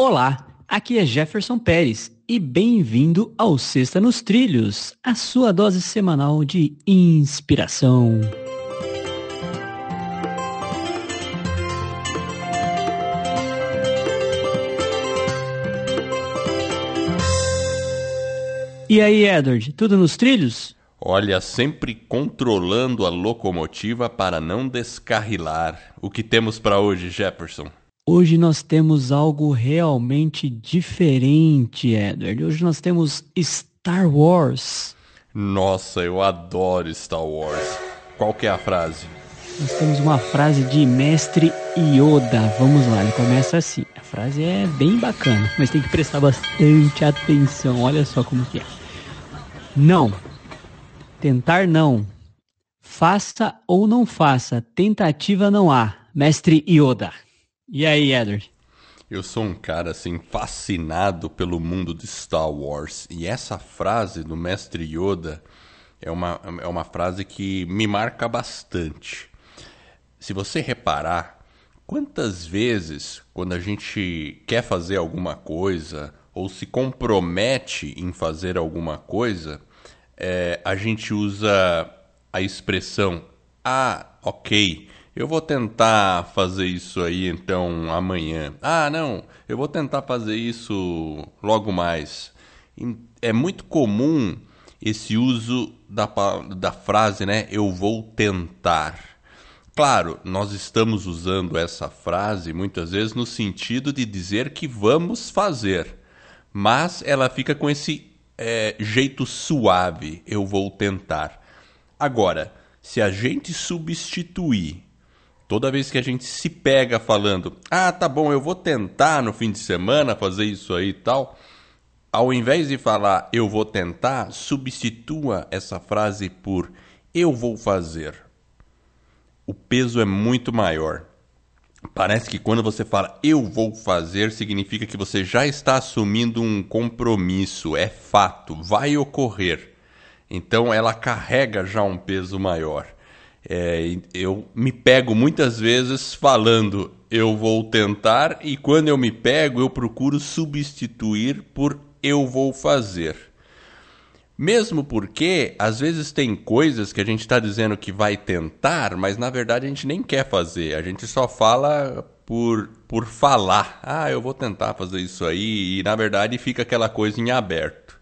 Olá, aqui é Jefferson Pérez e bem-vindo ao Sexta nos Trilhos, a sua dose semanal de inspiração. E aí, Edward, tudo nos trilhos? Olha, sempre controlando a locomotiva para não descarrilar. O que temos para hoje, Jefferson? Hoje nós temos algo realmente diferente, Edward. Hoje nós temos Star Wars. Nossa, eu adoro Star Wars. Qual que é a frase? Nós temos uma frase de mestre Yoda. Vamos lá, ele começa assim. A frase é bem bacana, mas tem que prestar bastante atenção. Olha só como que é. Não. Tentar não. Faça ou não faça. Tentativa não há. Mestre Yoda. E aí, Edward? Eu sou um cara assim fascinado pelo mundo de Star Wars e essa frase do mestre Yoda é uma, é uma frase que me marca bastante. Se você reparar, quantas vezes quando a gente quer fazer alguma coisa ou se compromete em fazer alguma coisa, é, a gente usa a expressão ah, ok, eu vou tentar fazer isso aí então amanhã. Ah, não, eu vou tentar fazer isso logo mais. É muito comum esse uso da, da frase, né? Eu vou tentar. Claro, nós estamos usando essa frase muitas vezes no sentido de dizer que vamos fazer, mas ela fica com esse é, jeito suave, eu vou tentar. Agora, se a gente substituir toda vez que a gente se pega falando, ah, tá bom, eu vou tentar no fim de semana fazer isso aí e tal, ao invés de falar eu vou tentar, substitua essa frase por eu vou fazer. O peso é muito maior. Parece que quando você fala eu vou fazer, significa que você já está assumindo um compromisso, é fato, vai ocorrer. Então ela carrega já um peso maior. É, eu me pego muitas vezes falando eu vou tentar, e quando eu me pego, eu procuro substituir por eu vou fazer. Mesmo porque, às vezes, tem coisas que a gente está dizendo que vai tentar, mas na verdade a gente nem quer fazer. A gente só fala por, por falar. Ah, eu vou tentar fazer isso aí, e na verdade fica aquela coisa em aberto.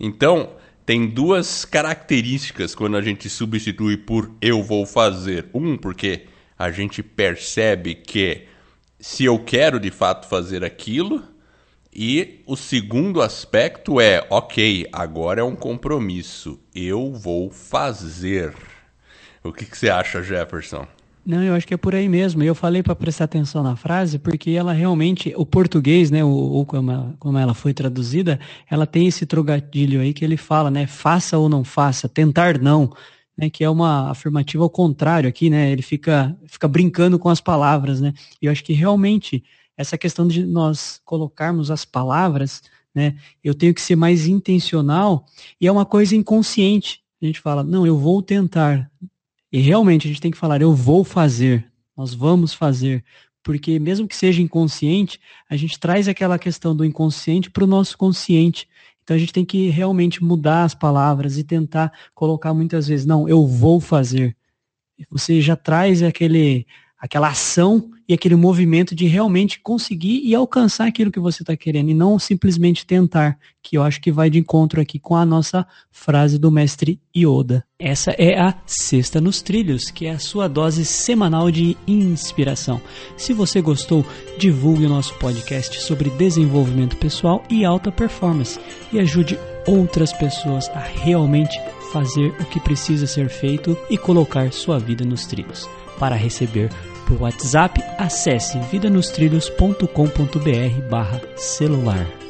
Então, tem duas características quando a gente substitui por eu vou fazer. Um, porque a gente percebe que se eu quero de fato fazer aquilo e o segundo aspecto é, ok, agora é um compromisso, eu vou fazer. O que, que você acha, Jefferson? Não, eu acho que é por aí mesmo. Eu falei para prestar atenção na frase porque ela realmente, o português, né, ou, como, ela, como ela foi traduzida, ela tem esse trocadilho aí que ele fala, né, faça ou não faça, tentar não, né, que é uma afirmativa ao contrário aqui, né, ele fica, fica brincando com as palavras, né, e eu acho que realmente essa questão de nós colocarmos as palavras, né? Eu tenho que ser mais intencional e é uma coisa inconsciente. A gente fala, não, eu vou tentar. E realmente a gente tem que falar, eu vou fazer, nós vamos fazer. Porque mesmo que seja inconsciente, a gente traz aquela questão do inconsciente para o nosso consciente. Então a gente tem que realmente mudar as palavras e tentar colocar muitas vezes, não, eu vou fazer. Você já traz aquele, aquela ação e aquele movimento de realmente conseguir e alcançar aquilo que você está querendo e não simplesmente tentar, que eu acho que vai de encontro aqui com a nossa frase do mestre Yoda. Essa é a Sexta nos Trilhos, que é a sua dose semanal de inspiração. Se você gostou, divulgue o nosso podcast sobre desenvolvimento pessoal e alta performance e ajude outras pessoas a realmente fazer o que precisa ser feito e colocar sua vida nos trilhos. Para receber por WhatsApp, acesse vidanostrilhos.com.br barra celular.